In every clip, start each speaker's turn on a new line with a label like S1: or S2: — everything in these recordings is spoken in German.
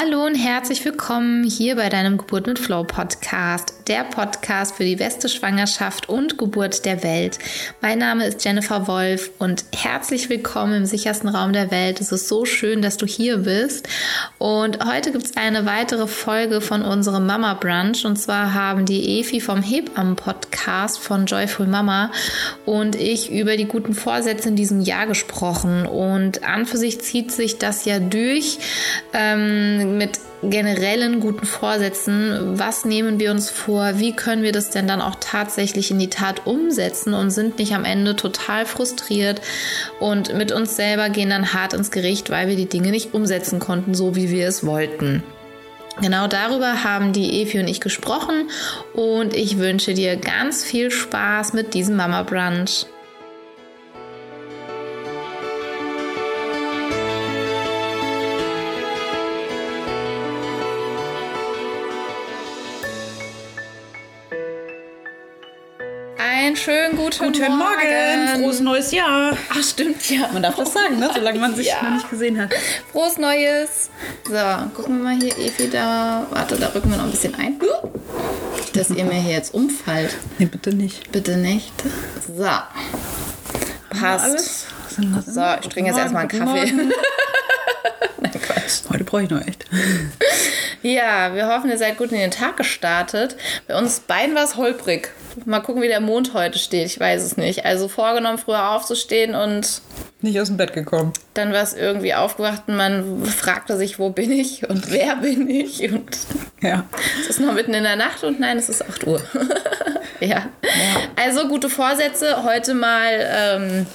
S1: Hallo und herzlich willkommen hier bei deinem Geburt mit Flow Podcast, der Podcast für die beste Schwangerschaft und Geburt der Welt. Mein Name ist Jennifer Wolf und herzlich willkommen im sichersten Raum der Welt. Es ist so schön, dass du hier bist. Und heute gibt es eine weitere Folge von unserem Mama Brunch und zwar haben die Efi vom Hebammen Podcast von Joyful Mama und ich über die guten Vorsätze in diesem Jahr gesprochen. Und an für sich zieht sich das ja durch. Ähm, mit generellen guten Vorsätzen, was nehmen wir uns vor, wie können wir das denn dann auch tatsächlich in die Tat umsetzen und sind nicht am Ende total frustriert und mit uns selber gehen dann hart ins Gericht, weil wir die Dinge nicht umsetzen konnten, so wie wir es wollten. Genau darüber haben die Evi und ich gesprochen und ich wünsche dir ganz viel Spaß mit diesem Mama Brunch. Schönen guten,
S2: Guten Morgen.
S1: Morgen.
S2: Frohes neues Jahr.
S1: Ach, stimmt ja.
S2: Man darf das sagen, ne? solange man sich
S1: Ja.
S2: noch nicht gesehen hat.
S1: Frohes Neues. So, gucken wir mal hier, Evi, da. Warte, da rücken wir noch ein bisschen ein. Dass ihr mir hier jetzt umfallt.
S2: Nee, bitte nicht.
S1: Bitte nicht. So. Passt. So, ich trinke jetzt erstmal einen Kaffee. Nein, Quatsch.
S2: Heute brauche ich noch echt.
S1: Ja, wir hoffen, ihr seid gut in den Tag gestartet. Bei uns beiden war es holprig. Mal gucken, wie der Mond heute steht. Ich weiß es nicht. Also vorgenommen, früher aufzustehen und
S2: Nicht aus dem Bett gekommen.
S1: dann war es irgendwie aufgewacht und man fragte sich, wo bin ich und wer bin ich? Und
S2: Ja.
S1: es ist noch mitten in der Nacht und nein, es ist 8 Uhr. ja. Also gute Vorsätze. Heute mal ähm,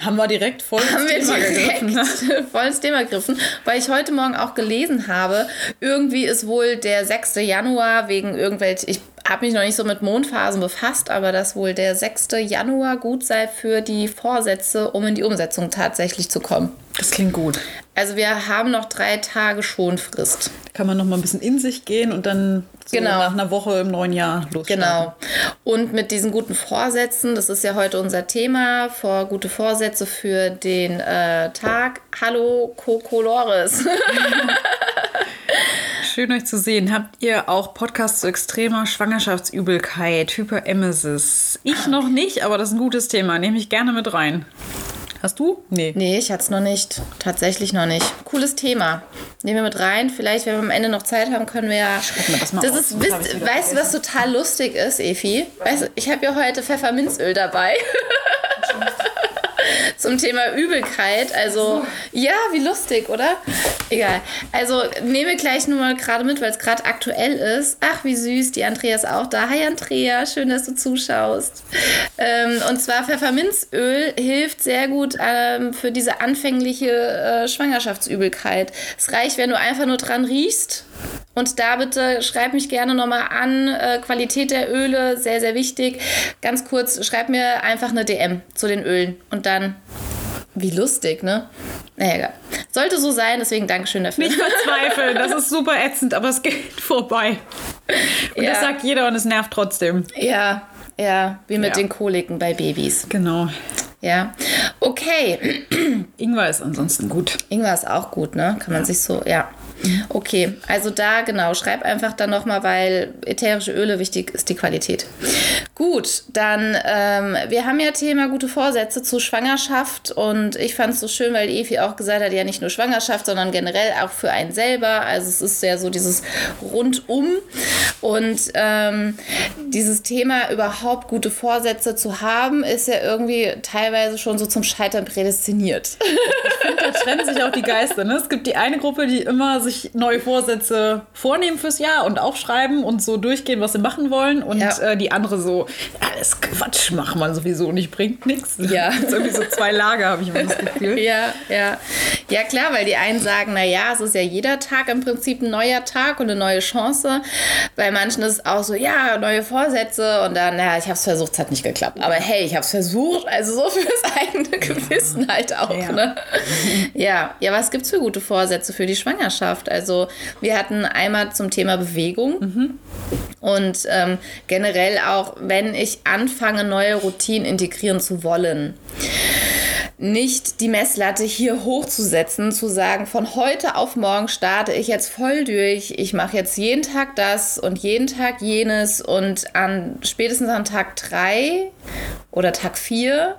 S2: Haben wir direkt voll ins
S1: haben wir
S2: Thema gegriffen. Ne?
S1: direkt voll ins Thema gegriffen, weil ich heute Morgen auch gelesen habe, irgendwie ist wohl der 6. Januar wegen irgendwelch, ich habe mich noch nicht so mit Mondphasen befasst, aber dass wohl der 6. Januar gut sei für die Vorsätze, um in die Umsetzung tatsächlich zu kommen.
S2: Das klingt gut.
S1: Also wir haben noch drei Tage Schonfrist.
S2: Kann man noch mal ein bisschen in sich gehen und dann so
S1: Genau.
S2: nach einer Woche im neuen Jahr losstarten.
S1: Genau. Und mit diesen guten Vorsätzen, das ist ja heute unser Thema, vor gute Vorsätze für den äh, Tag. Hallo, Coco Loris.
S2: Schön euch zu sehen. Habt ihr auch Podcasts zu extremer Schwangerschaftsübelkeit, Hyperemesis? Ich noch nicht, aber das ist ein gutes Thema. Nehme ich gerne mit rein. Hast du? Nee.
S1: Nee, ich hatte es noch nicht. Tatsächlich noch nicht. Cooles Thema. Nehmen wir mit rein. Vielleicht, wenn wir am Ende noch Zeit haben, können wir ja.
S2: mir das mal auf,
S1: ist, wisst,
S2: ich's wieder
S1: weißt du, was total lustig ist, Efi? Weißt ich habe ja heute Pfefferminzöl dabei. Zum Thema Übelkeit. Also, ja, wie lustig, oder? Egal. Also, nehme gleich nur mal gerade mit, weil es gerade aktuell ist. Ach, wie süß. Die Andrea ist auch da. Hi, Andrea. Schön, dass du zuschaust. Ähm, und zwar Pfefferminzöl hilft sehr gut ähm, für diese anfängliche äh, Schwangerschaftsübelkeit. Es reicht, wenn du einfach nur dran riechst. Und da bitte schreib mich gerne nochmal an. Äh, Qualität der Öle, sehr, sehr wichtig. Ganz kurz, schreib mir einfach eine DM zu den Ölen. Und dann, wie lustig, ne? Naja, egal. Sollte so sein, deswegen Dankeschön dafür.
S2: Nicht verzweifeln, das ist super ätzend, aber es geht vorbei. Und
S1: Ja.
S2: das sagt jeder und es nervt trotzdem.
S1: Ja, ja, wie mit
S2: Ja.
S1: den Koliken bei Babys.
S2: Genau.
S1: Ja. Okay.
S2: Ingwer ist ansonsten gut.
S1: Ingwer ist auch gut, ne? Kann man sich so, ja. Okay, also da genau, schreib einfach dann nochmal, weil ätherische Öle wichtig ist die Qualität. Gut, dann, ähm, wir haben ja Thema gute Vorsätze zu Schwangerschaft und ich fand es so schön, weil Evi auch gesagt hat, ja nicht nur Schwangerschaft, sondern generell auch für einen selber. Also es ist ja so dieses Rundum und ähm, dieses Thema überhaupt gute Vorsätze zu haben, ist ja irgendwie teilweise schon so zum Scheitern prädestiniert.
S2: Da trennen sich auch die Geister. Ne? Es gibt die eine Gruppe, die immer sich neue Vorsätze vornehmen fürs Jahr und aufschreiben und so durchgehen, was sie machen wollen. Und
S1: Ja.
S2: äh, die andere so, alles Quatsch, macht man sowieso nicht, bringt nichts.
S1: Ja.
S2: Ist irgendwie so zwei Lager, habe ich immer das Gefühl.
S1: Ja, ja. Ja, klar, weil die einen sagen, na ja, es ist ja jeder Tag im Prinzip ein neuer Tag und eine neue Chance. Bei manchen ist es auch so, ja, neue Vorsätze und dann, naja, ich habe es versucht, es hat nicht geklappt. Aber hey, ich habe es versucht, also so fürs eigene Gewissen halt auch,
S2: Ja.
S1: ne? Ja, ja, was gibt's für gute Vorsätze für die Schwangerschaft? Also, wir hatten einmal zum Thema Bewegung. Und ähm, generell auch, wenn ich anfange, neue Routinen integrieren zu wollen. nicht die Messlatte hier hochzusetzen, zu sagen, von heute auf morgen starte ich jetzt voll durch, ich mache jetzt jeden Tag das und jeden Tag jenes und an spätestens an Tag drei oder Tag vier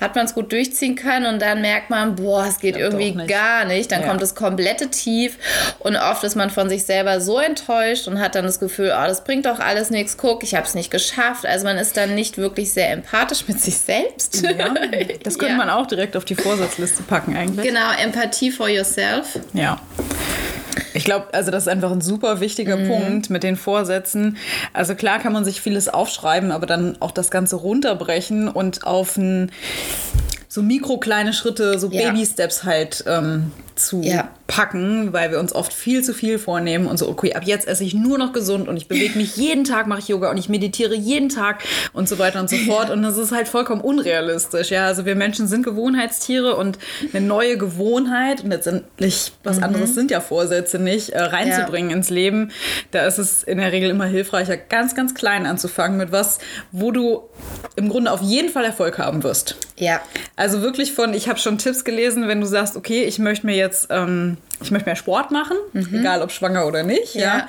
S1: hat man es gut durchziehen können und dann merkt man, boah, es geht irgendwie nicht. gar nicht. Dann ja. kommt das komplette Tief und oft ist man von sich selber so enttäuscht und hat dann das Gefühl, oh, das bringt doch alles nichts, guck, ich habe es nicht geschafft. Also man ist dann nicht wirklich sehr empathisch mit sich selbst. Ja,
S2: das könnte ja. man auch direkt auf die Vorsatzliste packen eigentlich.
S1: Genau, Empathie for yourself.
S2: Ja. Ich glaube, also das ist einfach ein super wichtiger mhm. Punkt mit den Vorsätzen. Also klar kann man sich vieles aufschreiben, aber dann auch das Ganze runterbrechen und auf ein so mikro kleine Schritte, so ja. Baby-Steps halt ähm, zu ja. packen, weil wir uns oft viel zu viel vornehmen und so, okay, ab jetzt esse ich nur noch gesund und ich bewege mich jeden Tag, mache ich Yoga und ich meditiere jeden Tag und so weiter und so fort. Und das ist halt vollkommen unrealistisch. Ja, also wir Menschen sind Gewohnheitstiere und eine neue Gewohnheit und letztendlich was mhm. anderes sind ja Vorsätze nicht, äh, reinzubringen ja. ins Leben. Da ist es in der Regel immer hilfreicher, ganz, ganz klein anzufangen mit was, wo du im Grunde auf jeden Fall Erfolg haben wirst.
S1: Ja.
S2: Also wirklich von, ich habe schon Tipps gelesen, wenn du sagst, okay, ich möchte mir jetzt ähm, ich möchte mehr Sport machen, mhm. egal ob schwanger oder nicht, ja. ja.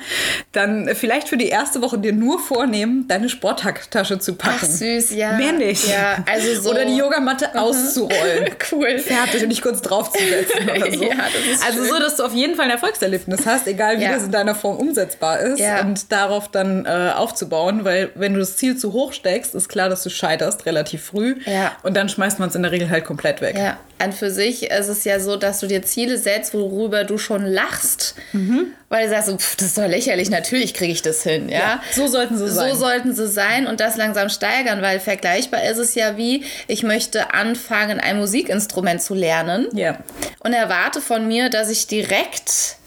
S2: dann vielleicht für die erste Woche dir nur vornehmen, deine Sporttasche zu packen. Ach,
S1: süß, ja.
S2: Mehr nicht.
S1: Ja, also so.
S2: Oder die Yogamatte mhm. auszurollen.
S1: cool.
S2: Fertig und dich kurz draufzusetzen oder so. ja, das ist also schön. so, dass du auf jeden Fall ein Erfolgserlebnis hast, egal wie ja. das in deiner Form umsetzbar ist und darauf dann äh, aufzubauen, weil wenn du das Ziel zu hoch steckst, ist klar, dass du scheiterst relativ früh
S1: ja.
S2: und dann schmeißt man es in der Regel halt komplett weg.
S1: Ja, an für sich ist es ja so, dass du dir Ziele setzt, worüber worüber du schon lachst, mhm. Weil du sagst, pff, das ist doch lächerlich, natürlich kriege ich das hin. Ja? ja?
S2: so sollten sie sein.
S1: So sollten sie sein und das langsam steigern, weil vergleichbar ist es ja wie, ich möchte anfangen, ein Musikinstrument zu lernen
S2: ja.
S1: und erwarte von mir, dass ich direkt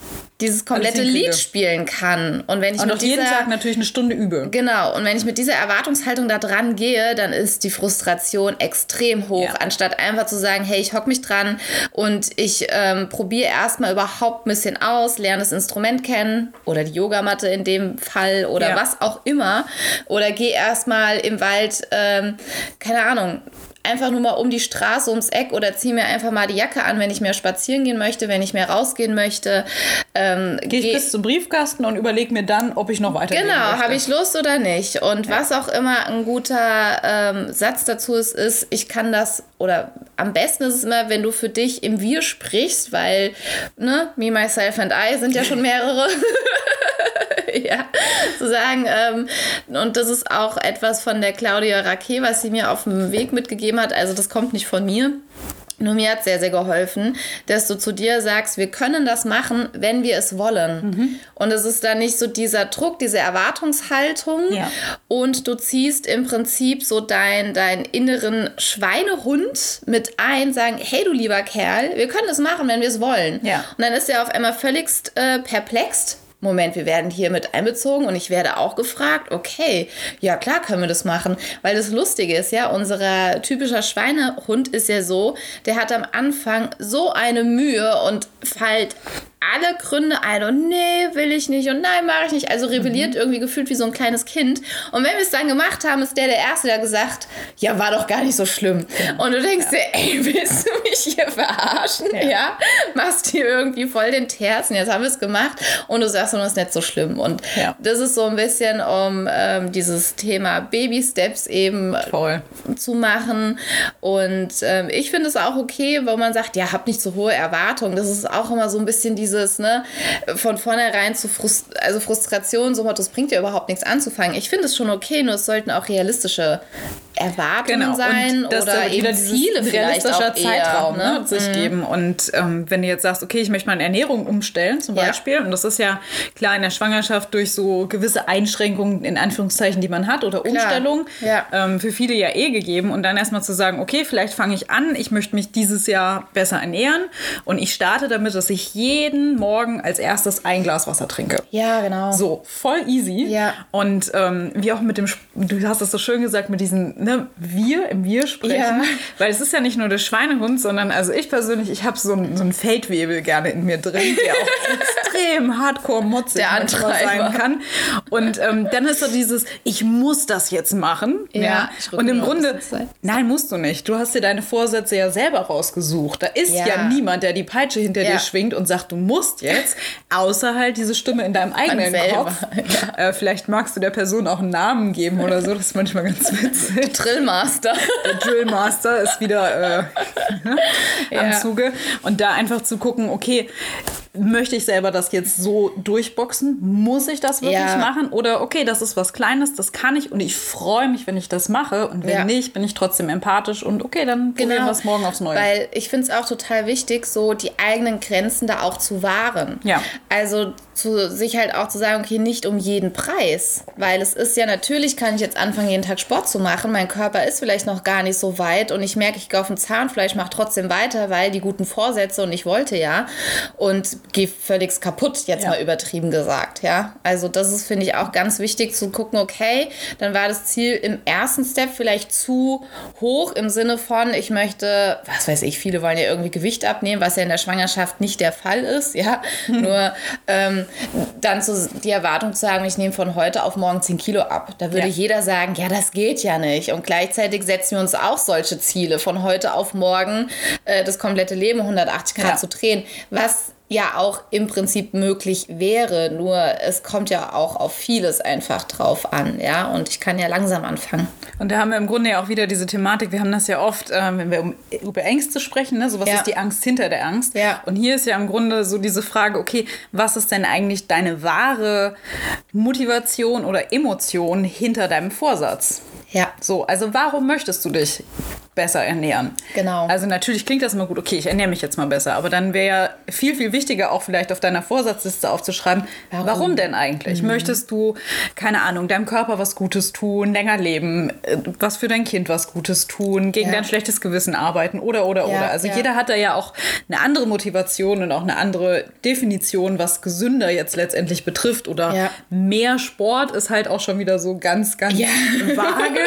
S1: dieses komplette Lied spielen kann. Und wenn ich
S2: und mit dieser, jeden Tag natürlich eine Stunde übe.
S1: Genau. Und wenn ich mit dieser Erwartungshaltung da dran gehe, dann ist die Frustration extrem hoch, ja. anstatt einfach zu sagen, hey, ich hock mich dran und ich ähm, probiere erstmal überhaupt ein bisschen aus, lerne das Instrument kennen oder die Yogamatte in dem Fall oder ja. was auch immer. Oder gehe erstmal im Wald, ähm, keine Ahnung, einfach nur mal um die Straße, ums Eck oder ziehe mir einfach mal die Jacke an, wenn ich mehr spazieren gehen möchte, wenn ich mehr rausgehen möchte.
S2: Ähm, Gehe ich geh bis zum Briefkasten und überlege mir dann, ob ich noch weiter
S1: Genau, habe ich Lust oder nicht. Und ja. was auch immer ein guter ähm, Satz dazu ist, ist, ich kann das oder am besten ist es immer, wenn du für dich im Wir sprichst, weil ne, Me, Myself and I sind ja schon mehrere. ja, zu sagen. Ähm, und das ist auch etwas von der Claudia Raquet, was sie mir auf dem Weg mitgegeben hat. Also das kommt nicht von mir. Nur mir hat sehr, sehr geholfen, dass du zu dir sagst, wir können das machen, wenn wir es wollen. Mhm. Und es ist dann nicht so dieser Druck, diese Erwartungshaltung.
S2: Ja.
S1: Und du ziehst im Prinzip so deinen dein inneren Schweinehund mit ein, sagen, hey du lieber Kerl, wir können es machen, wenn wir es wollen.
S2: Ja.
S1: Und dann ist er auf einmal völligst äh, perplex Moment, wir werden hier mit einbezogen und ich werde auch gefragt, okay, ja klar können wir das machen, weil das Lustige ist ja, unser typischer Schweinehund ist ja so, der hat am Anfang so eine Mühe und fällt alle Gründe ein und nee, will ich nicht und nein, mache ich nicht. Also rebelliert mhm. irgendwie gefühlt wie so ein kleines Kind. Und wenn wir es dann gemacht haben, ist der der Erste, der gesagt, ja, war doch gar nicht so schlimm. Ja. Und du denkst ja. dir, ey, willst du mich hier verarschen? Ja. ja? Machst hier irgendwie voll den Terzen. Jetzt haben wir es gemacht und du sagst, das ist nicht so schlimm. Und ja. das ist so ein bisschen, um ähm, dieses Thema Baby-Steps eben
S2: voll.
S1: zu machen. Und ähm, ich finde es auch okay, wo man sagt, ja, hab nicht so hohe Erwartungen. Das ist auch immer so ein bisschen diese dieses, ne, von vornherein zu Frust also Frustration, so das bringt ja überhaupt nichts anzufangen. Ich finde es schon okay, nur es sollten auch realistische Erwartungen genau. sein oder eben Ziele vielleicht auch
S2: Zeitraum
S1: eher,
S2: ne? sich mhm. geben. Und ähm, wenn du jetzt sagst, okay, ich möchte meine Ernährung umstellen zum Beispiel, ja. und das ist ja klar in der Schwangerschaft durch so gewisse Einschränkungen in Anführungszeichen, die man hat oder Umstellungen,
S1: ja.
S2: ähm, für viele ja eh gegeben. Und dann erstmal zu sagen, okay, vielleicht fange ich an, ich möchte mich dieses Jahr besser ernähren und ich starte damit, dass ich jeden Morgen als erstes ein Glas Wasser trinke.
S1: Ja, genau.
S2: So, voll easy.
S1: Ja.
S2: Und ähm, wie auch mit dem, du hast es so schön gesagt, mit diesen ne, Wir im Wir sprechen. Ja. Weil es ist ja nicht nur der Schweinehund, sondern also ich persönlich, ich habe so, so einen Feldwebel gerne in mir drin, der auch extrem hardcore motzig sein kann. Und ähm, dann ist so dieses, ich muss das jetzt machen.
S1: Ja,
S2: Ja. Und im
S1: ein
S2: Grunde, nein, musst du nicht. Du hast dir deine Vorsätze ja selber rausgesucht. Da ist ja,
S1: Ja.
S2: niemand, der die Peitsche hinter dir schwingt und sagt, du musst jetzt, außer halt diese Stimme in deinem eigenen Kopf. Äh, vielleicht magst du der Person auch einen Namen geben oder so. Das ist manchmal ganz witzig.
S1: Drillmaster.
S2: Der Drillmaster ist wieder äh, am
S1: Ja.
S2: Zuge. Und da einfach zu gucken, okay, möchte ich selber das jetzt so durchboxen? Muss ich das wirklich
S1: Ja.
S2: machen? Oder okay, das ist was Kleines, das kann ich und ich freue mich, wenn ich das mache. Und wenn
S1: Ja.
S2: nicht, bin ich trotzdem empathisch und okay, dann probieren wir es morgen aufs Neue.
S1: Genau. Weil ich finde es auch total wichtig, so die eigenen Grenzen da auch zu wahren.
S2: Ja.
S1: Also zu sich halt auch zu sagen, okay, nicht um jeden Preis. Weil es ist ja natürlich, kann ich jetzt anfangen, jeden Tag Sport zu machen. Mein Körper ist vielleicht noch gar nicht so weit und ich merke, ich gehe auf dem Zahnfleisch, mache trotzdem weiter, weil die guten Vorsätze und ich wollte ja. Und gehe völlig kaputt, jetzt
S2: Ja.
S1: mal übertrieben gesagt. Ja. Also das ist, finde ich, auch ganz wichtig zu gucken, okay, dann war das Ziel im ersten Step vielleicht zu hoch im Sinne von, ich möchte, was weiß ich, viele wollen ja irgendwie Gewicht abnehmen, was ja in der Schwangerschaft nicht der Fall ist, ja. Nur ähm, dann so die Erwartung zu sagen, ich nehme von heute auf morgen 10 Kilo ab. Da würde
S2: Ja.
S1: jeder sagen, ja, das geht ja nicht. Und gleichzeitig setzen wir uns auch solche Ziele, von heute auf morgen äh, das komplette Leben 180 Grad
S2: Ja.
S1: zu drehen. Was ja auch im Prinzip möglich wäre, nur es kommt ja auch auf vieles einfach drauf an, ja, und ich kann ja langsam anfangen.
S2: Und da haben wir im Grunde ja auch wieder diese Thematik, wir haben das ja oft, äh, wenn wir um, über Ängste sprechen, ne? so was
S1: Ja.
S2: ist die Angst hinter der Angst.
S1: Ja.
S2: Und hier ist ja im Grunde so diese Frage, okay, was ist denn eigentlich deine wahre Motivation oder Emotion hinter deinem Vorsatz?
S1: Ja.
S2: So, also warum möchtest du dich besser ernähren?
S1: Genau.
S2: Also natürlich klingt das immer gut, okay, ich ernähre mich jetzt mal besser, aber dann wäre ja viel, viel wichtiger auch vielleicht auf deiner Vorsatzliste aufzuschreiben, warum,
S1: Warum?
S2: denn eigentlich? Möchtest du, keine Ahnung, deinem Körper was Gutes tun, länger leben, äh, was für dein Kind was Gutes tun, gegen
S1: Ja.
S2: dein schlechtes Gewissen arbeiten oder, oder,
S1: Ja,
S2: oder. Also
S1: ja.
S2: jeder hat da ja auch eine andere Motivation und auch eine andere Definition, was gesünder jetzt letztendlich betrifft oder mehr Sport ist halt auch schon wieder so ganz, ganz vage.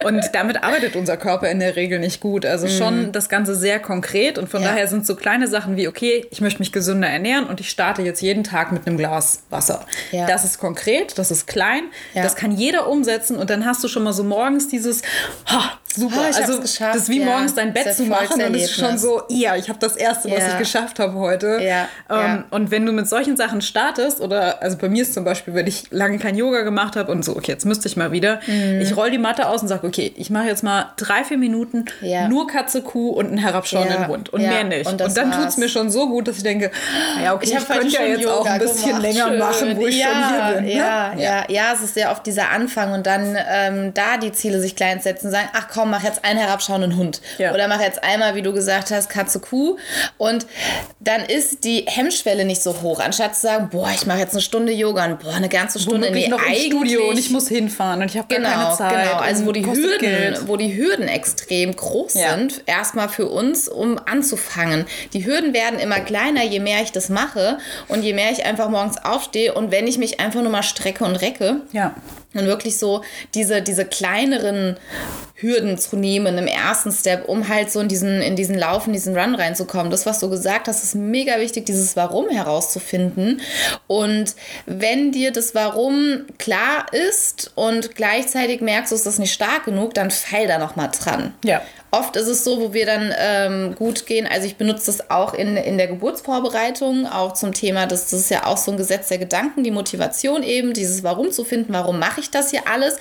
S2: Und damit arbeitet unser Körper in der Regel nicht gut. Also schon das Ganze sehr konkret. Und von
S1: Mhm. Ja.
S2: daher sind so kleine Sachen wie, okay, ich möchte mich gesünder ernähren und ich starte jetzt jeden Tag mit einem Glas Wasser.
S1: Ja.
S2: Das ist konkret, das ist klein,
S1: Ja.
S2: das kann jeder umsetzen. Und dann hast du schon mal so morgens dieses, ha, super.
S1: Ich hab's
S2: also
S1: geschafft,
S2: das ist wie
S1: ja.
S2: morgens dein Bett zu machen und es ist schon so, ja, ich habe das Erste, was
S1: Ja.
S2: ich geschafft habe heute.
S1: Ja,
S2: Ähm. Und wenn du mit solchen Sachen startest, oder also bei mir ist zum Beispiel, wenn ich lange kein Yoga gemacht habe und so, okay, jetzt müsste ich mal wieder,
S1: Mhm.
S2: ich roll die Matte aus und sage, okay, ich mache jetzt mal drei, vier Minuten nur Katze, Kuh und einen herabschauenden Hund und mehr nicht.
S1: und
S2: Und, dann tut es mir schon so gut, dass ich denke, ja, okay, ich,
S1: hab heute
S2: könnte ja jetzt auch
S1: Yoga
S2: ein bisschen
S1: gemacht.
S2: länger
S1: Schön.
S2: machen, wo ich
S1: ja,
S2: schon hier bin. Ne?
S1: Ja, ja, ja, es ist ja oft dieser Anfang und dann ähm, da die Ziele sich klein setzen, sagen, ach komm, mach jetzt einen herabschauenden Hund.
S2: Ja.
S1: Oder mach jetzt einmal, wie du gesagt hast, Katze, Kuh. Und dann ist die Hemmschwelle nicht so hoch. Anstatt zu sagen, boah, ich mache jetzt eine Stunde Yoga und boah, eine ganze Stunde.
S2: Womöglich
S1: nee,
S2: noch im Studio und ich muss hinfahren und ich habe
S1: Genau,
S2: keine Zeit.
S1: genau. Also wo die Hürden,
S2: Geld.
S1: wo die Hürden extrem groß
S2: Ja.
S1: sind, erstmal für uns, um anzufangen. Die Hürden werden immer kleiner, je mehr ich das mache und je mehr ich einfach morgens aufstehe und wenn ich mich einfach nur mal strecke und recke.
S2: Ja.
S1: Und wirklich so diese, diese kleineren Hürden zu nehmen im ersten Step, um halt so in diesen, in diesen Lauf, in diesen Run reinzukommen. Das, was du gesagt hast, ist mega wichtig, dieses Warum herauszufinden. Und wenn dir das Warum klar ist und gleichzeitig merkst du, es ist nicht stark genug, dann feil da nochmal dran.
S2: Ja.
S1: Oft ist es so, wo wir dann ähm, gut gehen. Also ich benutze das auch in, in der Geburtsvorbereitung, auch zum Thema, das, das ist ja auch so ein Gesetz der Gedanken, die Motivation eben, dieses Warum zu finden, warum mache ich das hier alles,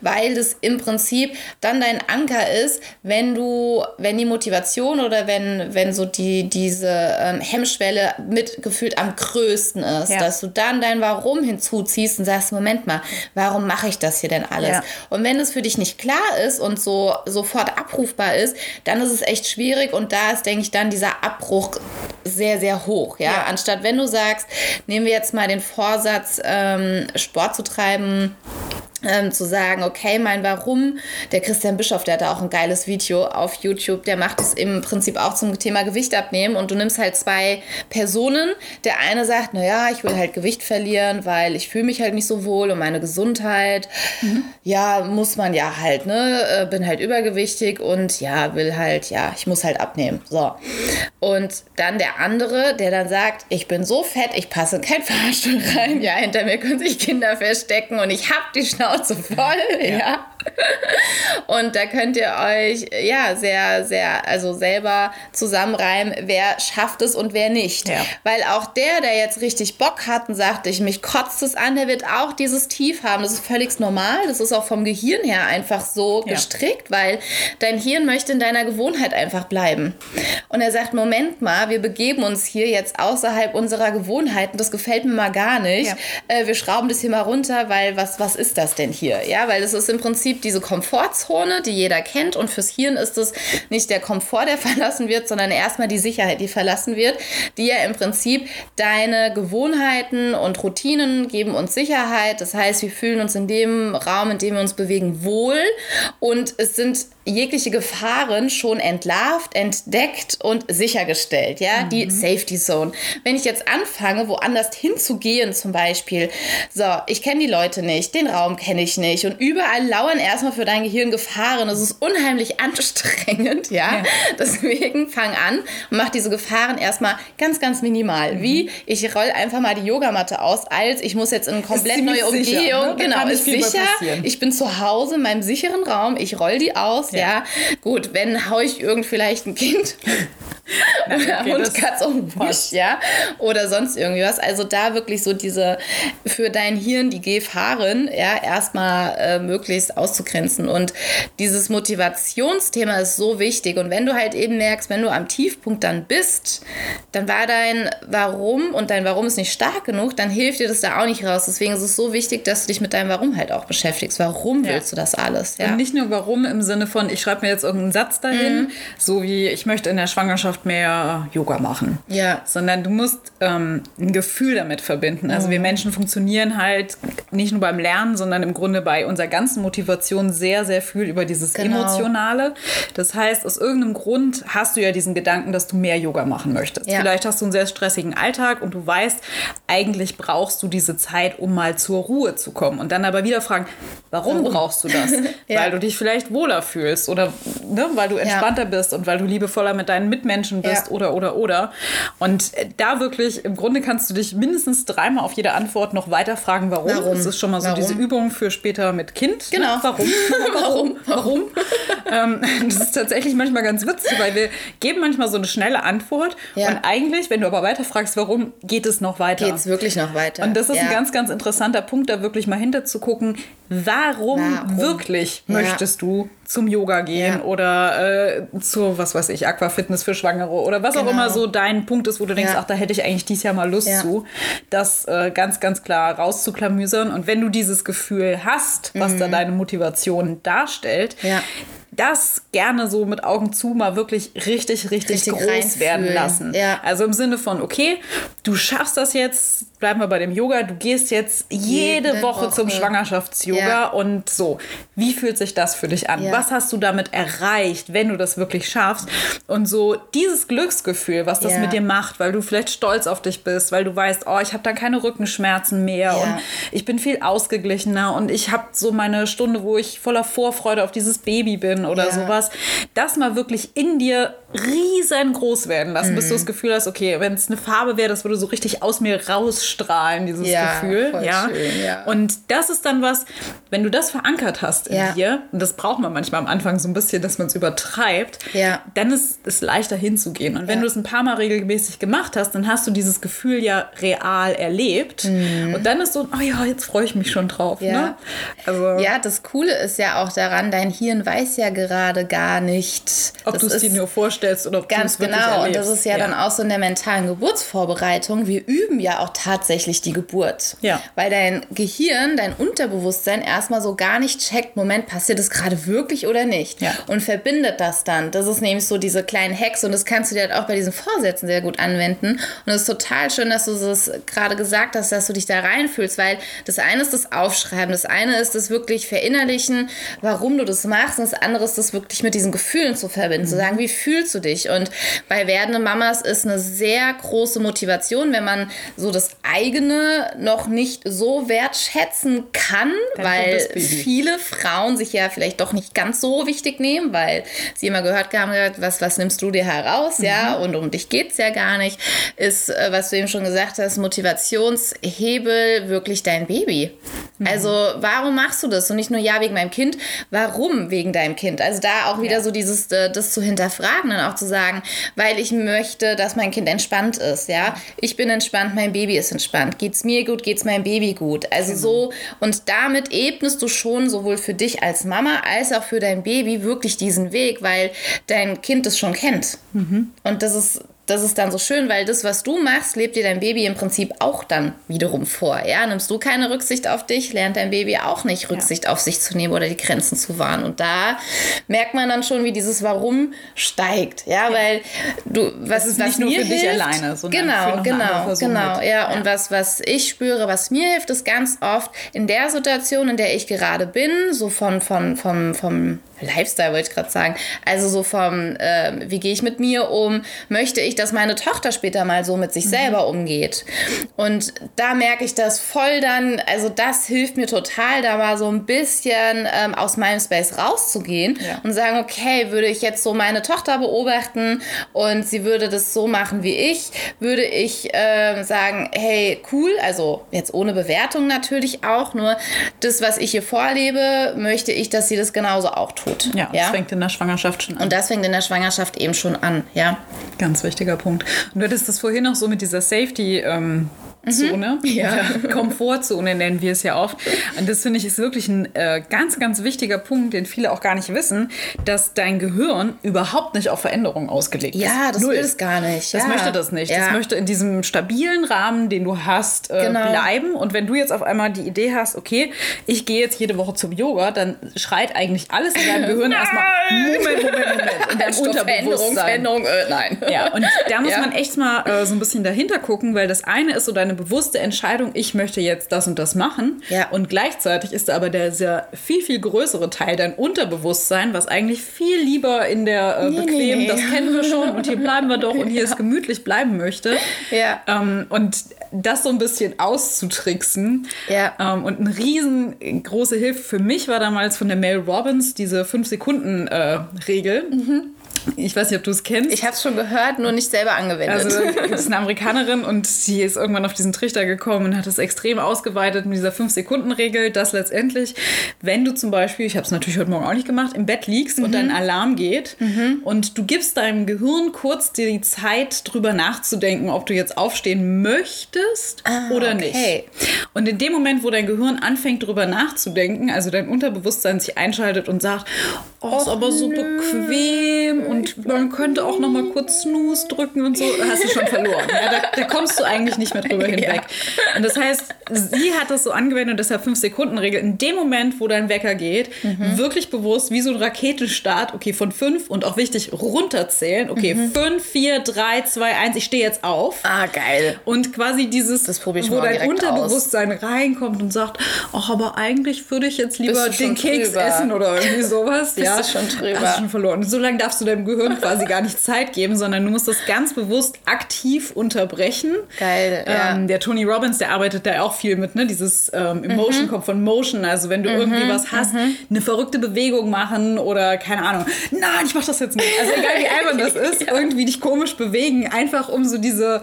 S1: weil das im Prinzip dann dein Anker ist, wenn du, wenn die Motivation oder wenn, wenn so die, diese ähm, Hemmschwelle mitgefühlt am größten ist,
S2: Ja.
S1: dass du dann dein Warum hinzuziehst und sagst, Moment mal, warum mache ich das hier denn alles?
S2: Ja.
S1: Und wenn es für dich nicht klar ist und so sofort abrufbar ist, dann ist es echt schwierig und da ist, denke ich, dann dieser Abbruch sehr, sehr hoch. Ja?
S2: Ja.
S1: Anstatt wenn du sagst, nehmen wir jetzt mal den Vorsatz, ähm, Sport zu treiben, ähm, zu sagen, okay, mein Warum, der Christian Bischof, der hat da auch ein geiles Video auf YouTube, der macht es im Prinzip auch zum Thema Gewicht abnehmen und du nimmst halt zwei Personen. Der eine sagt, naja, ich will halt Gewicht verlieren, weil ich fühle mich halt nicht so wohl und meine Gesundheit, mhm. ja, muss man ja halt, ne, äh, bin halt übergewichtig und ja, will halt, ja, ich muss halt abnehmen. So. Und dann der andere, der dann sagt, ich bin so fett, ich passe in kein Fahrstuhl rein, ja, hinter mir können sich Kinder verstecken und ich hab die Schnauze Schnauze voll, ja. ja. Und da könnt ihr euch ja sehr, sehr, also selber zusammenreimen, wer schafft es und wer nicht. Ja. Weil auch der, der jetzt richtig Bock hat und sagt, ich mich kotzt es an, der wird auch dieses Tief haben. Das ist völlig normal. Das ist auch vom Gehirn her einfach so ja. gestrickt, weil dein Hirn möchte in deiner Gewohnheit einfach bleiben. Und er sagt, Moment mal, wir begeben uns hier jetzt außerhalb unserer Gewohnheiten. Das gefällt mir mal gar nicht. Ja. Äh, wir schrauben das hier mal runter, weil was, was ist das denn hier? Ja, weil es ist im Prinzip diese Komfortzone, die jeder kennt. Und fürs Hirn ist es nicht der Komfort, der verlassen wird, sondern erstmal die Sicherheit, die verlassen wird, die ja im Prinzip deine Gewohnheiten und Routinen geben uns Sicherheit. Das heißt, wir fühlen uns in dem Raum, in dem wir uns bewegen, wohl. Und es sind jegliche Gefahren schon entlarvt, entdeckt und sichergestellt, ja, mhm. die Safety Zone. Wenn ich jetzt anfange, woanders hinzugehen zum Beispiel, so, ich kenne die Leute nicht, den Raum kenne ich nicht und überall lauern erstmal für dein Gehirn Gefahren, das ist unheimlich anstrengend, ja, ja. deswegen fang an und mach diese Gefahren erstmal ganz, ganz minimal, mhm. wie ich roll einfach mal die Yogamatte aus, als ich muss jetzt in eine komplett neue Umgehung, sicher, ne? genau, ist sicher, ich bin zu Hause in meinem sicheren Raum, ich roll die aus, ja. ja. Gut, wenn hau ich irgend vielleicht ein Kind oder okay, Hund, Katz und Busch, ja, oder sonst irgendwie was. Also da wirklich so diese für dein Hirn die Gefahren, ja, erstmal äh, möglichst auszugrenzen. Und dieses Motivationsthema ist so wichtig. Und wenn du halt eben merkst, wenn du am Tiefpunkt dann bist, dann war dein Warum und dein Warum ist nicht stark genug, dann hilft dir das da auch nicht raus. Deswegen ist es so wichtig, dass du dich mit deinem Warum halt auch beschäftigst. Warum ja. willst du das alles?
S2: Ja? Und nicht nur Warum im Sinne von, ich schreibe mir jetzt irgendeinen Satz dahin, mhm. so wie ich möchte in der Schwangerschaft mehr Yoga machen. Ja. Sondern du musst ähm, ein Gefühl damit verbinden. Also mhm. wir Menschen funktionieren halt nicht nur beim Lernen, sondern im Grunde bei unserer ganzen Motivation sehr, sehr viel über dieses genau. Emotionale. Das heißt, aus irgendeinem Grund hast du ja diesen Gedanken, dass du mehr Yoga machen möchtest. Ja. Vielleicht hast du einen sehr stressigen Alltag und du weißt, eigentlich brauchst du diese Zeit, um mal zur Ruhe zu kommen. Und dann aber wieder fragen, warum, warum? brauchst du das? ja. Weil du dich vielleicht wohler fühlst oder ne, weil du entspannter ja. bist und weil du liebevoller mit deinen Mitmenschen bist oder, oder, oder. Und da wirklich, im Grunde kannst du dich mindestens dreimal auf jede Antwort noch weiter fragen, warum. warum? Das ist schon mal so warum? diese Übung für später mit Kind.
S1: Ne? Genau. Ne?
S2: Warum? warum? Warum? ähm, das ist tatsächlich manchmal ganz witzig, weil wir geben manchmal so eine schnelle Antwort ja. und eigentlich, wenn du aber weiter fragst, warum, geht es noch weiter.
S1: Geht es wirklich noch weiter.
S2: Und das ist ein ganz, ganz interessanter Punkt, da wirklich mal hinter zu gucken, warum, warum? wirklich möchtest du zum Yoga gehen ja. oder äh, zu, was weiß ich, Aquafitness für Schwangere oder was genau. auch immer so dein Punkt ist, wo du denkst, ja. ach, da hätte ich eigentlich dieses Jahr mal Lust ja. zu, das äh, ganz, ganz klar rauszuklamüsern. Und wenn du dieses Gefühl hast, was mhm. da deine Motivation darstellt, das gerne so mit Augen zu mal wirklich richtig, richtig, richtig groß werden lassen. Ja. Also im Sinne von, okay, du schaffst das jetzt, bleiben wir bei dem Yoga, du gehst jetzt jede, jede Woche, Woche, zum Schwangerschafts-Yoga ja. und so. Wie fühlt sich das für dich an? Ja. Was hast du damit erreicht, wenn du das wirklich schaffst? Und so dieses Glücksgefühl, was das mit dir macht, weil du vielleicht stolz auf dich bist, weil du weißt, oh, ich habe dann keine Rückenschmerzen mehr und ich bin viel ausgeglichener und ich habe so meine Stunde, wo ich voller Vorfreude auf dieses Baby bin oder ja. sowas, das mal wirklich in dir riesengroß werden lassen, mhm. bis du das mhm. Gefühl hast, okay, wenn es eine Farbe wäre, das würde so richtig aus mir rausstrahlen, dieses ja, Gefühl. Ja? Schön, ja. Und das ist dann was, wenn du das verankert hast in ja. dir, und das braucht man manchmal am Anfang so ein bisschen, dass man es übertreibt, ja. dann ist es leichter hinzugehen. Und wenn du es ein paar Mal regelmäßig gemacht hast, dann hast du dieses Gefühl ja real erlebt. Mhm. Und dann ist so, oh ja, jetzt freue ich mich schon drauf. Ja. Ne?
S1: Also, ja, das Coole ist ja auch daran, dein Hirn weiß ja gerade gar nicht.
S2: Ob du es dir nur vorstellst oder ob
S1: Ganz genau. Und das ist ja, ja, dann auch so in der mentalen Geburtsvorbereitung. Wir üben ja auch tatsächlich tatsächlich die Geburt.
S2: Ja.
S1: Weil dein Gehirn, dein Unterbewusstsein erstmal so gar nicht checkt, Moment, passiert das gerade wirklich oder nicht?
S2: Ja.
S1: Und verbindet das dann. Das ist nämlich so diese kleinen Hacks und das kannst du dir halt auch bei diesen Vorsätzen sehr gut anwenden. Und es ist total schön, dass du das gerade gesagt hast, dass du dich da reinfühlst, weil das eine ist das Aufschreiben, das eine ist das wirklich verinnerlichen, warum du das machst und das andere ist das wirklich mit diesen Gefühlen zu verbinden, mhm. zu sagen, wie fühlst du dich? Und bei werdenden Mamas ist eine sehr große Motivation, wenn man so das eigene noch nicht so wertschätzen kann, Dann weil viele Frauen sich ja vielleicht doch nicht ganz so wichtig nehmen, weil sie immer gehört haben, was, was nimmst du dir heraus, mhm. ja, und um dich geht es ja gar nicht, ist, äh, was du eben schon gesagt hast, Motivationshebel wirklich dein Baby. Mhm. Also warum machst du das? Und nicht nur ja wegen meinem Kind, warum wegen deinem Kind? Also da auch wieder ja. so dieses, äh, das zu hinterfragen und auch zu sagen, weil ich möchte, dass mein Kind entspannt ist, ja. Ich bin entspannt, mein Baby ist entspannt. Geht's mir gut, geht's meinem Baby gut. Also genau. so, und damit ebnest du schon sowohl für dich als Mama als auch für dein Baby wirklich diesen Weg, weil dein Kind es schon kennt. Mhm. Und das ist das ist dann so schön, weil das, was du machst, lebt dir dein Baby im Prinzip auch dann wiederum vor. Ja, nimmst du keine Rücksicht auf dich, lernt dein Baby auch nicht Rücksicht ja. auf sich zu nehmen oder die Grenzen zu wahren. Und da merkt man dann schon, wie dieses Warum steigt. Ja, ja. weil du, was
S2: ist nicht nur für
S1: hilft,
S2: dich alleine, sondern
S1: genau,
S2: für
S1: genau, genau, mit. ja. Und was, was ich spüre, was mir hilft, ist ganz oft in der Situation, in der ich gerade bin, so von, von, vom, vom Lifestyle wollte ich gerade sagen. Also so vom, äh, wie gehe ich mit mir um? Möchte ich, dass meine Tochter später mal so mit sich mhm. selber umgeht? Und da merke ich das voll dann, also das hilft mir total, da mal so ein bisschen ähm, aus meinem Space rauszugehen ja. und sagen, okay, würde ich jetzt so meine Tochter beobachten und sie würde das so machen wie ich, würde ich äh, sagen, hey, cool, also jetzt ohne Bewertung natürlich auch, nur das, was ich hier vorlebe, möchte ich, dass sie das genauso auch tut.
S2: Ja, ja, das fängt in der Schwangerschaft schon
S1: an. Und das fängt in der Schwangerschaft eben schon an, ja.
S2: Ganz wichtiger Punkt. Und du hattest das vorhin auch so mit dieser Safety- ähm Zone,
S1: mhm. ja.
S2: Komfortzone nennen wir es ja oft. Und das finde ich ist wirklich ein äh, ganz, ganz wichtiger Punkt, den viele auch gar nicht wissen, dass dein Gehirn überhaupt nicht auf Veränderung ausgelegt
S1: ist. Ja, das Null. will es gar nicht.
S2: Das
S1: ja.
S2: möchte das nicht. Ja. Das möchte in diesem stabilen Rahmen, den du hast, äh, genau. bleiben. Und wenn du jetzt auf einmal die Idee hast, okay, ich gehe jetzt jede Woche zum Yoga, dann schreit eigentlich alles in deinem Gehirn erstmal Moment, Moment, Moment. In deinem Unterbewusstsein.
S1: Veränderung, äh, nein.
S2: Ja, und da muss man echt mal äh, so ein bisschen dahinter gucken, weil das eine ist so deine bewusste Entscheidung, ich möchte jetzt das und das machen.
S1: Ja.
S2: Und gleichzeitig ist da aber der sehr viel, viel größere Teil dein Unterbewusstsein, was eigentlich viel lieber in der äh, nee, bequem, nee, nee. das kennen wir schon und hier bleiben wir doch und hier ja. ist gemütlich bleiben möchte.
S1: Ja.
S2: Ähm, und das so ein bisschen auszutricksen.
S1: Ja.
S2: Ähm, und eine riesengroße Hilfe für mich war damals von der Mel Robbins diese 5-Sekunden-Regel. Äh, mhm. Ich weiß nicht, ob du es kennst.
S1: Ich habe es schon gehört, nur nicht selber angewendet.
S2: Also, das ist eine Amerikanerin und sie ist irgendwann auf diesen Trichter gekommen und hat es extrem ausgeweitet mit dieser 5-Sekunden-Regel, dass letztendlich, wenn du zum Beispiel, ich habe es natürlich heute Morgen auch nicht gemacht, im Bett liegst mhm. und dein Alarm geht mhm. und du gibst deinem Gehirn kurz die Zeit, drüber nachzudenken, ob du jetzt aufstehen möchtest ah, oder okay. nicht. Und in dem Moment, wo dein Gehirn anfängt, drüber nachzudenken, also dein Unterbewusstsein sich einschaltet und sagt, oh, ist aber so bequem und man könnte auch noch mal kurz Snooze drücken und so, hast du schon verloren. Ja, da, da, kommst du eigentlich nicht mehr drüber hinweg. Ja. Und das heißt, sie hat das so angewendet, deshalb 5-Sekunden-Regel. In dem Moment, wo dein Wecker geht, mhm. wirklich bewusst, wie so ein Raketenstart, okay, von 5 und auch wichtig, runterzählen. Okay, 5, 4, 3, 2, 1, ich stehe jetzt auf.
S1: Ah, geil.
S2: Und quasi dieses,
S1: wo
S2: dein Unterbewusstsein aus. reinkommt und sagt, ach, aber eigentlich würde ich jetzt lieber den Keks drüber. essen oder irgendwie sowas.
S1: Bist ja, du schon drüber.
S2: Hast du schon verloren. Und so lange darfst du deinem Gehirn quasi gar nicht Zeit geben, sondern du musst das ganz bewusst aktiv unterbrechen.
S1: Geil, ja.
S2: Ähm, der Tony Robbins, der arbeitet da auch viel mit, ne? Dieses ähm, Emotion mhm. kommt von Motion. Also wenn du mhm. irgendwie was hast, mhm. eine verrückte Bewegung machen oder keine Ahnung, nein, ich mach das jetzt nicht. Also egal wie albern das ist, ja. irgendwie dich komisch bewegen, einfach um so diese,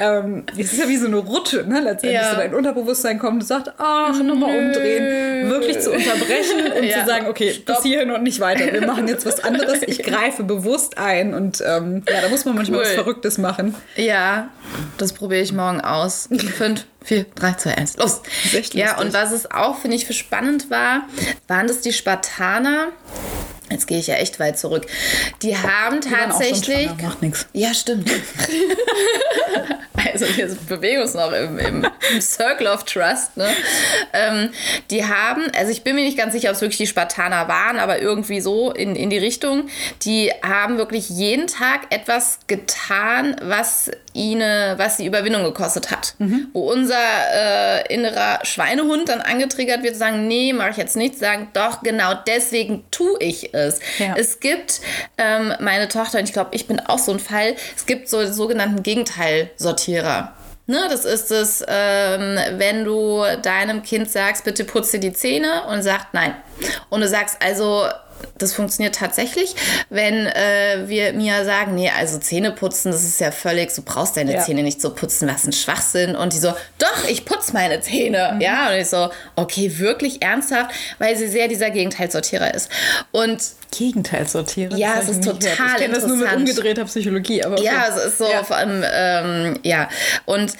S2: ähm, es ist ja wie so eine Rutsche, ne? Letztendlich ja. so dein Unterbewusstsein kommt und sagt, ach, nochmal umdrehen, wirklich zu unterbrechen und zu sagen, okay, Stopp. bis hierhin und nicht weiter. Wir machen jetzt was anderes. Ich greife bewusst ein und ähm, ja, da muss man manchmal cool. was Verrücktes machen.
S1: Ja, das probiere ich morgen aus. Fünf, vier, drei, zwei, eins, los. Ja, und was es auch, finde ich, für spannend war, waren das die Spartaner. Jetzt gehe ich ja echt weit zurück. Die haben die tatsächlich.
S2: Macht nichts.
S1: Ja, stimmt. also wir bewegen uns noch im, im, im Circle of Trust, ne? Ähm, die haben, also ich bin mir nicht ganz sicher, ob es wirklich die Spartaner waren, aber irgendwie so in, in die Richtung, die haben wirklich jeden Tag etwas getan, was ihnen, was die Überwindung gekostet hat. Mhm. Wo unser äh, innerer Schweinehund dann angetriggert wird, zu sagen, nee, mache ich jetzt nicht, sagen, doch, genau deswegen tue ich es. Ja. Es gibt ähm, meine Tochter, und ich glaube, ich bin auch so ein Fall, es gibt so sogenannten Gegenteilsortierer. Ne, das ist es, ähm, wenn du deinem Kind sagst, bitte putze die Zähne und sagt nein. Und du sagst also, das funktioniert tatsächlich, wenn äh, wir mir sagen, nee, also Zähne putzen, das ist ja völlig, du brauchst deine ja. Zähne nicht so putzen, was ein Schwachsinn. Und die so, doch, ich putze meine Zähne. Mhm. Ja, und ich so, okay, wirklich ernsthaft, weil sie sehr dieser Gegenteilsortierer ist. Und
S2: Gegenteilsortierer?
S1: Ja, es ist total
S2: Ich kenne das nur mit umgedrehter Psychologie, aber.
S1: Ja, es ist so, ja. vor allem, ähm, ja. Und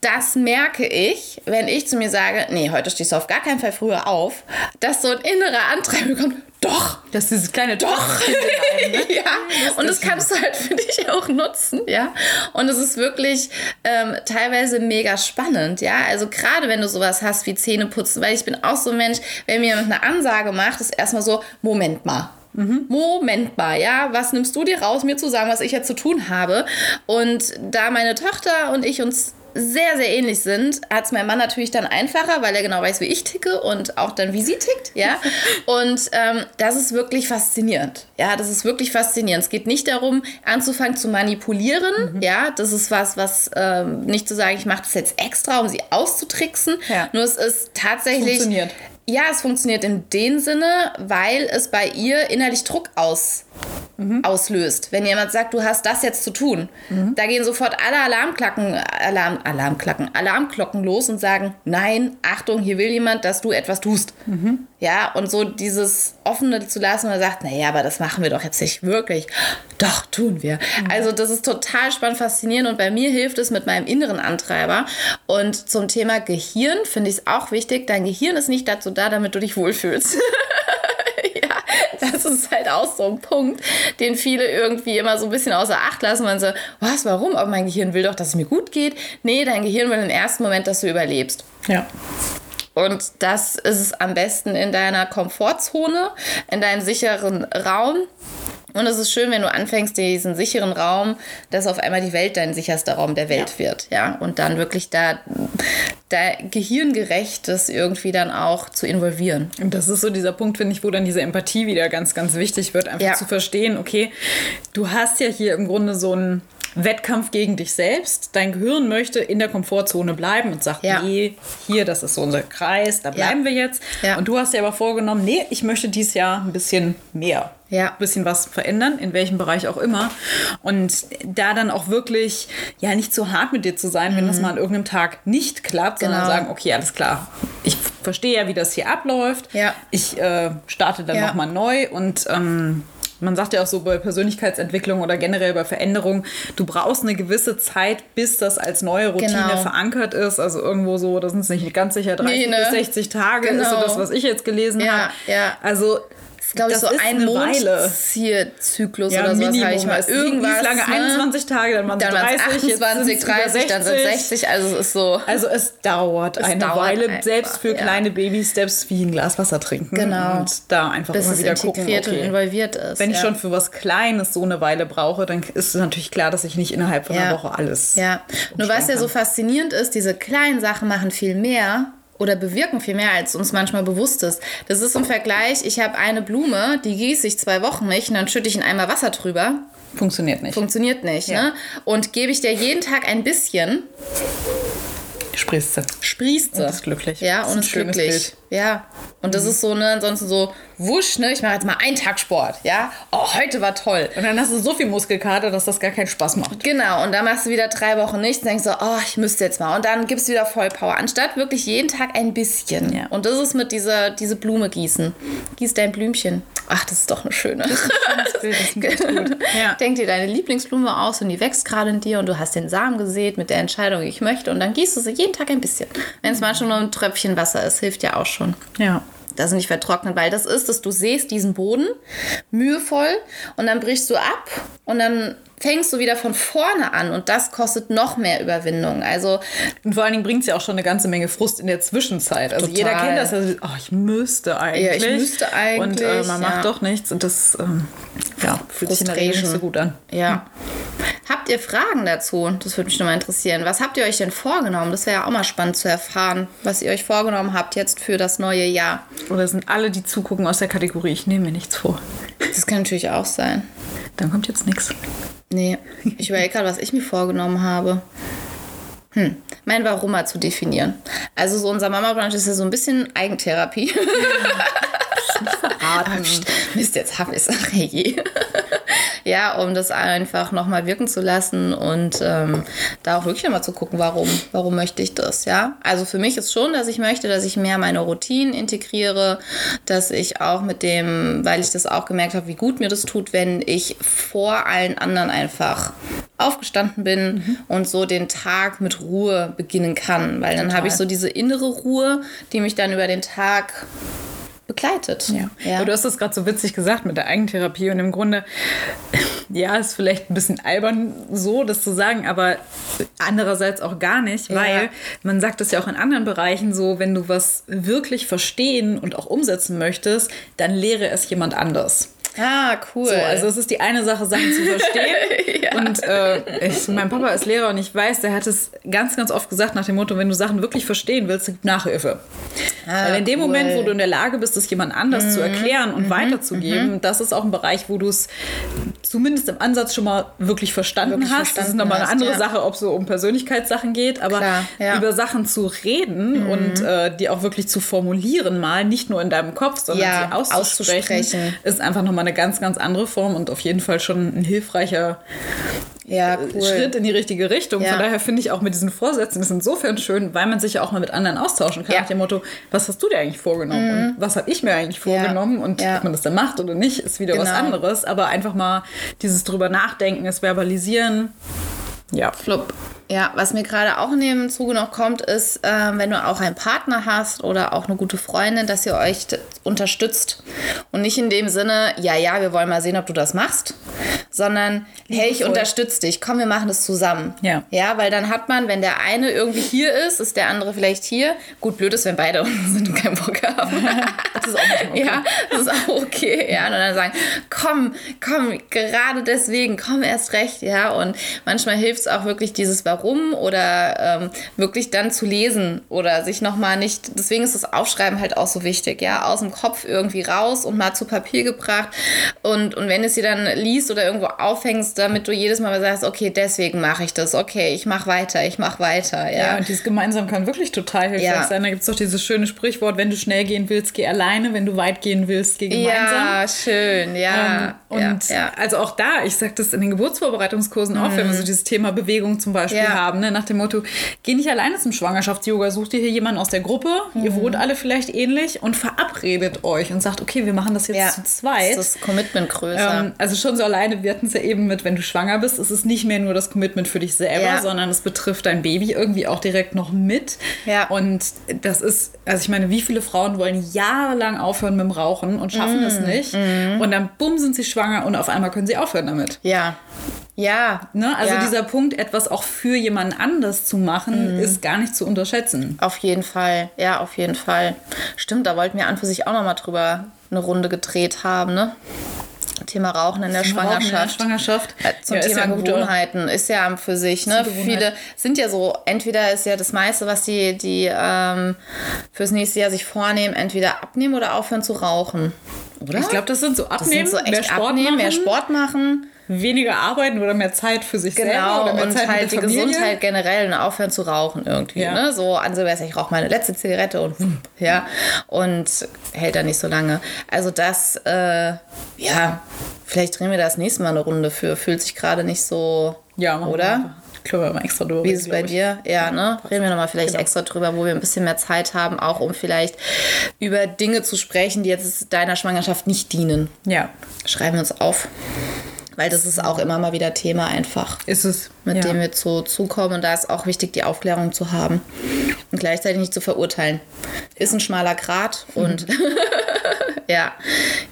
S1: das merke ich, wenn ich zu mir sage, nee, heute stehst du auf gar keinen Fall früher auf, dass so ein innerer Antreiber kommt, doch.
S2: Das ist dieses kleine Doch.
S1: Einem, ne? ja. Das und das kannst du halt für dich auch nutzen, ja. Und es ist wirklich ähm, teilweise mega spannend, ja. Also gerade wenn du sowas hast wie Zähne putzen, weil ich bin auch so ein Mensch, wenn mir jemand eine Ansage macht, ist erstmal so, Moment mal. Mhm. Moment mal, ja, was nimmst du dir raus, mir zu sagen, was ich jetzt zu tun habe? Und da meine Tochter und ich uns sehr, sehr ähnlich sind, hat es mein Mann natürlich dann einfacher, weil er genau weiß, wie ich ticke und auch dann, wie sie tickt, ja. Und ähm, das ist wirklich faszinierend. Ja, das ist wirklich faszinierend. Es geht nicht darum, anzufangen zu manipulieren, mhm. ja. Das ist was, was ähm, nicht zu sagen, ich mache das jetzt extra, um sie auszutricksen. Ja. Nur es ist tatsächlich.
S2: Funktioniert.
S1: Ja, es funktioniert in dem Sinne, weil es bei ihr innerlich Druck aus mhm. auslöst. Wenn jemand sagt, du hast das jetzt zu tun, mhm. da gehen sofort alle Alarmglocken, Alarm, Alarmglocken, Alarmglocken los und sagen, nein, Achtung, hier will jemand, dass du etwas tust. Mhm. Ja, und so dieses Offene zu lassen, man sagt, naja, aber das machen wir doch jetzt nicht wirklich. Doch, tun wir. Mhm. Also das ist total spannend, faszinierend und bei mir hilft es mit meinem inneren Antreiber. Und zum Thema Gehirn finde ich es auch wichtig, dein Gehirn ist nicht dazu da, damit du dich wohlfühlst. das ist halt auch so ein Punkt, den viele irgendwie immer so ein bisschen außer Acht lassen. Man so, was, warum? Aber mein Gehirn will doch, dass es mir gut geht. Nee, dein Gehirn will im ersten Moment, dass du überlebst.
S2: Ja.
S1: Und das ist es am besten in deiner Komfortzone, in deinem sicheren Raum. Und es ist schön, wenn du anfängst, diesen sicheren Raum, dass auf einmal die Welt dein sicherster Raum der Welt ja. wird, ja. Und dann wirklich da, da gehirngerecht das irgendwie dann auch zu involvieren.
S2: Und das ist so dieser Punkt, finde ich, wo dann diese Empathie wieder ganz, ganz wichtig wird, einfach ja. zu verstehen, okay, du hast ja hier im Grunde so ein Wettkampf gegen dich selbst. Dein Gehirn möchte in der Komfortzone bleiben und sagt, ja. nee, hier, das ist so unser Kreis, da bleiben ja. wir jetzt. Ja. Und du hast dir aber vorgenommen, nee, ich möchte dieses Jahr ein bisschen mehr. Ja. Ein bisschen was verändern, in welchem Bereich auch immer. Und da dann auch wirklich, ja, nicht zu hart mit dir zu sein, mhm. wenn das mhm. mal an irgendeinem Tag nicht klappt, genau. sondern sagen, okay, alles klar, ich verstehe ja, wie das hier abläuft. Ja. Ich äh, starte dann ja. nochmal neu und ähm, man sagt ja auch so bei Persönlichkeitsentwicklung oder generell bei Veränderung, du brauchst eine gewisse Zeit, bis das als neue Routine genau. verankert ist. Also irgendwo so, das sind nicht ganz sicher 30 nee, ne? bis 60 Tage, genau. ist so das, was ich jetzt gelesen ja, habe. Ja. Also
S1: glaube ich, so ein Mondzielzyklus ja, oder so.
S2: Minimum. Ich mal irgendwas lange, ne? 21 Tage, dann waren es 30,
S1: 28, 30, dann sind 60. Also es ist so.
S2: Also es dauert es eine dauert Weile, einfach, selbst für ja. kleine Baby-Steps wie ein Glas Wasser trinken.
S1: Genau.
S2: Und da einfach
S1: Bis
S2: immer wieder
S1: gucken, okay, und involviert ist.
S2: Wenn ich schon für was Kleines so eine Weile brauche, dann ist es natürlich klar, dass ich nicht innerhalb von einer Woche alles.
S1: Ja. Nur was ja so faszinierend ist, diese kleinen Sachen machen viel mehr oder bewirken viel mehr, als uns manchmal bewusst ist. Das ist im Vergleich, ich habe eine Blume, die gieße ich zwei Wochen nicht und dann schütte ich in einmal Wasser drüber.
S2: Funktioniert nicht.
S1: Funktioniert nicht, ja. ne? Und gebe ich dir jeden Tag ein bisschen.
S2: Sprießt sie.
S1: Sprießt sie.
S2: Und ist glücklich.
S1: Ja, und ist glücklich. Bild. Ja. Und das mhm. ist so, ne, ansonsten so, wusch, ne, ich mache jetzt mal einen Tag Sport, ja. Oh, heute war toll.
S2: Und dann hast du so viel Muskelkater, dass das gar keinen Spaß macht.
S1: Genau, und dann machst du wieder drei Wochen nichts, denkst so, oh, ich müsste jetzt mal. Und dann gibst du wieder Vollpower, anstatt wirklich jeden Tag ein bisschen. Ja. Und das ist mit dieser diese Blume gießen. Gieß dein Blümchen. Ach, das ist doch eine schöne. Das ist ein Bild, das ist gut. Ja. Denk dir deine Lieblingsblume aus und die wächst gerade in dir und du hast den Samen gesät mit der Entscheidung, ich möchte. Und dann gießt du sie jeden Tag ein bisschen. Wenn es manchmal nur ein Tröpfchen Wasser ist, hilft ja auch schon.
S2: Ja.
S1: Dass sie nicht vertrocknen, weil das ist, dass du siehst diesen Boden mühevoll und dann brichst du ab und dann fängst du wieder von vorne an und das kostet noch mehr Überwindung. Also
S2: und vor allen Dingen bringt es ja auch schon eine ganze Menge Frust in der Zwischenzeit. Also
S1: Total.
S2: jeder kennt das, also, oh, ich müsste eigentlich.
S1: Ja, ich müsste eigentlich,
S2: Und äh, man macht
S1: ja.
S2: doch nichts und das ähm, ja, fühlt sich in der Regel nicht so gut an.
S1: Ja. Habt ihr Fragen dazu? Das würde mich nochmal interessieren. Was habt ihr euch denn vorgenommen? Das wäre ja auch mal spannend zu erfahren, was ihr euch vorgenommen habt jetzt für das neue Jahr.
S2: Oder sind alle, die zugucken, aus der Kategorie, ich nehme mir nichts vor.
S1: Das kann natürlich auch sein.
S2: Dann kommt jetzt nichts.
S1: Nee, ich überlege gerade, was ich mir vorgenommen habe. Hm, mein Warum mal zu definieren. Also so unser Mama-Brunch ist ja so ein bisschen Eigentherapie.
S2: Verraten.
S1: Mist, jetzt hab ich's. Ach je. Ja, um das einfach nochmal wirken zu lassen und ähm, da auch wirklich nochmal zu gucken, warum, warum möchte ich das, ja. Also für mich ist schon, dass ich möchte, dass ich mehr meine Routinen integriere, dass ich auch mit dem, weil ich das auch gemerkt habe, wie gut mir das tut, wenn ich vor allen anderen einfach aufgestanden bin
S2: Mhm.
S1: und so den Tag mit Ruhe beginnen kann, weil dann habe ich so diese innere Ruhe, die mich dann über den Tag begleitet.
S2: Ja. Aber du hast das gerade so witzig gesagt mit der Eigentherapie und im Grunde, ja, ist vielleicht ein bisschen albern so, das zu sagen, aber andererseits auch gar nicht,
S1: Ja.
S2: weil man sagt das ja auch in anderen Bereichen so, wenn du was wirklich verstehen und auch umsetzen möchtest, dann lehre es jemand anders.
S1: Ah, cool.
S2: So, also es ist die eine Sache, Sachen zu verstehen. Und äh, ich, mein Papa ist Lehrer und ich weiß, der hat es ganz, ganz oft gesagt nach dem Motto, wenn du Sachen wirklich verstehen willst, gib Nachhilfe. Weil in dem
S1: cool. Mhm.
S2: Moment, wo du in der Lage bist, es jemand anders zu erklären und weiterzugeben, das ist auch ein Bereich, wo du es zumindest im Ansatz schon mal wirklich verstanden
S1: Wirklich
S2: hast. das ist
S1: verstanden
S2: nochmal eine andere
S1: ja.
S2: Sache, ob es so um Persönlichkeitssachen geht, aber
S1: Klar, ja. Mhm.
S2: über Sachen zu reden und äh, die auch wirklich zu formulieren mal, nicht nur in deinem Kopf, sondern
S1: Ja,
S2: sie auszusprechen,
S1: auszusprechen.
S2: ist einfach nochmal eine ganz, ganz andere Form und auf jeden Fall schon ein hilfreicher
S1: ja, cool.
S2: Schritt in die richtige Richtung.
S1: Ja.
S2: Von daher finde ich auch mit diesen Vorsätzen ist insofern schön, weil man sich ja auch mal mit anderen austauschen kann.
S1: Ja. Mhm.
S2: Nach dem Motto, was hast du dir eigentlich vorgenommen? Und was habe ich mir eigentlich vorgenommen? Und
S1: Ja.
S2: ob man das dann macht oder nicht, ist wieder was
S1: Genau.
S2: anderes. Aber einfach mal dieses drüber nachdenken, es verbalisieren. Ja.
S1: Flupp. Ja, was mir gerade auch in dem Zuge noch kommt, ist, ähm, wenn du auch einen Partner hast oder auch eine gute Freundin, dass ihr euch unterstützt. Und nicht in dem Sinne, ja, ja, wir wollen mal sehen, ob du das machst, sondern, hey, ich unterstütze dich, komm, wir machen das zusammen.
S2: Ja.
S1: Ja, weil dann hat man, wenn der eine irgendwie hier ist, ist der andere vielleicht hier. Gut, blöd ist, wenn beide unten sind und keinen Bock haben.
S2: Das ist auch manchmal okay.
S1: Ja, das ist auch okay. Ja, und dann sagen, komm, komm, gerade deswegen, komm erst recht. Ja, und manchmal hilft es auch wirklich dieses Warum oder ähm, wirklich dann zu lesen oder sich nochmal nicht, deswegen ist das Aufschreiben halt auch so wichtig, ja, aus dem Kopf irgendwie raus und mal zu Papier gebracht. Und, und wenn du es dir dann liest oder irgendwo aufhängst, damit du jedes Mal sagst, okay, deswegen mache ich das, okay, ich mache weiter, ich mache weiter.
S2: Ja,
S1: Ja,
S2: und dieses gemeinsam kann wirklich total hilfreich
S1: Ja.
S2: sein. Da gibt es doch dieses schöne Sprichwort, wenn du schnell gehen willst, geh alleine, wenn du weit gehen willst, geh gemeinsam.
S1: ja schön, ja.
S2: Ähm, und
S1: ja, ja.
S2: also auch da, ich sage das in den Geburtsvorbereitungskursen auch, wenn wir so dieses Thema Bewegung zum Beispiel
S1: Mhm. Ja.
S2: haben, ne, nach dem Motto, geh nicht alleine zum Schwangerschafts-Yoga, such dir hier jemanden aus der Gruppe,
S1: Mhm.
S2: ihr wohnt alle vielleicht ähnlich und verabredet euch und sagt, okay, wir machen das jetzt
S1: ja.
S2: zu zweit.
S1: Das ist das Commitment größer.
S2: Ähm, also schon so alleine, wir hatten es ja eben mit, wenn du schwanger bist, ist es nicht mehr nur das Commitment für dich selber,
S1: Ja.
S2: sondern es betrifft dein Baby irgendwie auch direkt noch mit.
S1: Ja.
S2: Und das ist, also ich meine, wie viele Frauen wollen jahrelang aufhören mit dem Rauchen und schaffen
S1: Mm,
S2: es nicht. Und dann bumm sind sie schwanger und auf einmal können sie aufhören damit.
S1: Ja. Ja.
S2: Ne? Also
S1: ja.
S2: dieser Punkt, etwas auch für jemanden anders zu machen,
S1: Mm.
S2: ist gar nicht zu unterschätzen.
S1: Auf jeden Fall. Ja, auf jeden Fall. Stimmt, da wollten wir an für sich auch nochmal drüber eine Runde gedreht haben, ne? Thema Rauchen in der
S2: Rauchen in der
S1: Schwangerschaft.
S2: Schwangerschaft.
S1: Äh, Zum
S2: Ja, ist
S1: Thema
S2: ja
S1: Gewohnheiten ist ja an für sich. Ne? Viele sind ja so, entweder ist ja das meiste, was die, die ähm, fürs nächste Jahr sich vornehmen, entweder abnehmen oder aufhören zu rauchen. Oder?
S2: Ich glaube, das sind so
S1: das
S2: abnehmen,
S1: sind so
S2: mehr
S1: echt
S2: Sport
S1: abnehmen,
S2: machen,
S1: mehr Sport machen.
S2: Weniger arbeiten oder mehr Zeit für sich selber
S1: Genau,
S2: oder mehr
S1: und
S2: Zeit
S1: halt
S2: mit
S1: die
S2: der Familie.
S1: Gesundheit generell und aufhören zu rauchen irgendwie.
S2: Ja.
S1: Ne? So an Silvester, ich rauche meine letzte Zigarette und ja, und hält dann nicht so lange. Also das, äh, ja, vielleicht drehen wir das nächste Mal eine Runde für. Fühlt sich gerade nicht so,
S2: Ja,
S1: oder?
S2: Können wir mal extra drüber
S1: Wie ist es bei
S2: ich.
S1: dir? Ja, ne? Reden wir nochmal vielleicht
S2: Genau.
S1: extra drüber, wo wir ein bisschen mehr Zeit haben, auch um vielleicht über Dinge zu sprechen, die jetzt deiner Schwangerschaft nicht dienen.
S2: Ja,
S1: Schreiben wir uns auf. Weil das ist auch immer mal wieder Thema einfach
S2: ist es.
S1: mit
S2: ja.
S1: dem wir zu, zukommen. Und da ist auch wichtig, die Aufklärung zu haben. und gleichzeitig nicht zu verurteilen. Ist ein schmaler Grat und ja,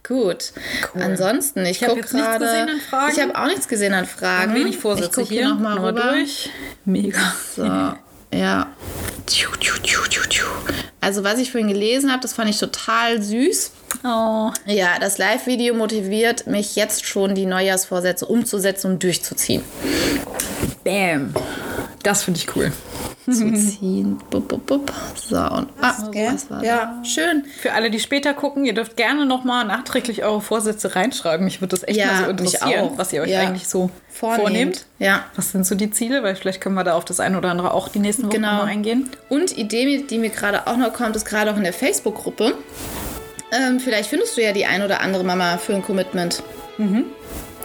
S1: gut.
S2: Cool.
S1: Ansonsten, ich,
S2: Ich
S1: gucke gerade. Ich habe auch nichts gesehen an Fragen.
S2: Wenig
S1: ich
S2: Vorsätze
S1: gucke
S2: hier.
S1: hier Nochmal rüber.
S2: durch. Mega.
S1: So, ja. Also, was ich vorhin gelesen habe, das fand ich total süß.
S2: Oh.
S1: Ja, das Live-Video motiviert mich jetzt schon, die Neujahrsvorsätze umzusetzen und durchzuziehen.
S2: Bam. Das finde ich cool.
S1: Zu ziehen. Bup, bup, bup. So, und ah,
S2: gell?
S1: was war
S2: Ja.
S1: da? Schön.
S2: Für alle, die später gucken, ihr dürft gerne nochmal nachträglich eure Vorsätze reinschreiben. Mich würde das echt
S1: Ja,
S2: mal so interessieren,
S1: auch.
S2: was ihr euch
S1: Ja.
S2: eigentlich so
S1: Vornehmt.
S2: vornehmt.
S1: Ja.
S2: Was sind so die Ziele? Weil vielleicht können wir da auf das eine oder andere auch die nächsten Wochen
S1: Genau.
S2: mal eingehen.
S1: Und Idee, die mir gerade auch noch kommt, ist gerade auch in der Facebook-Gruppe. Ähm, vielleicht findest du ja die ein oder andere Mama für ein Commitment.
S2: Mhm.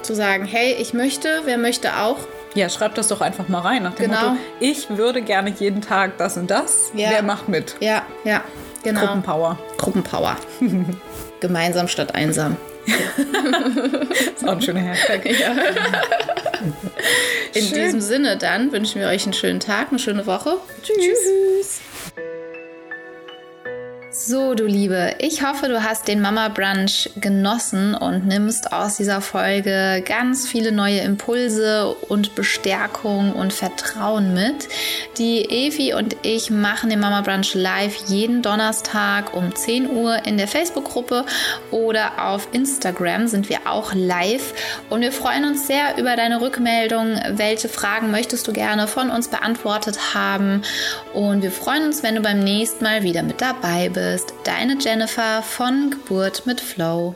S1: Zu sagen, hey, ich möchte, wer möchte auch.
S2: Ja, schreibt das doch einfach mal rein nach dem
S1: Genau.
S2: Motto, ich würde gerne jeden Tag das und das.
S1: Ja.
S2: Wer macht mit?
S1: Ja, ja, genau.
S2: Gruppenpower.
S1: Gruppenpower. Gemeinsam statt einsam.
S2: Ist auch ein schöner Hashtag.
S1: In
S2: Schön.
S1: diesem Sinne dann wünschen wir euch einen schönen Tag, eine schöne Woche. Tschüss. So, du Liebe, ich hoffe, du hast den Mama Brunch genossen und nimmst aus dieser Folge ganz viele neue Impulse und Bestärkung und Vertrauen mit. Die Evi und ich machen den Mama Brunch live jeden Donnerstag um 10 Uhr in der Facebook-Gruppe oder auf Instagram sind wir auch live und wir freuen uns sehr über deine Rückmeldung. Welche Fragen möchtest du gerne von uns beantwortet haben? Und wir freuen uns, wenn du beim nächsten Mal wieder mit dabei bist. Deine Jennifer von Geburt mit Flow.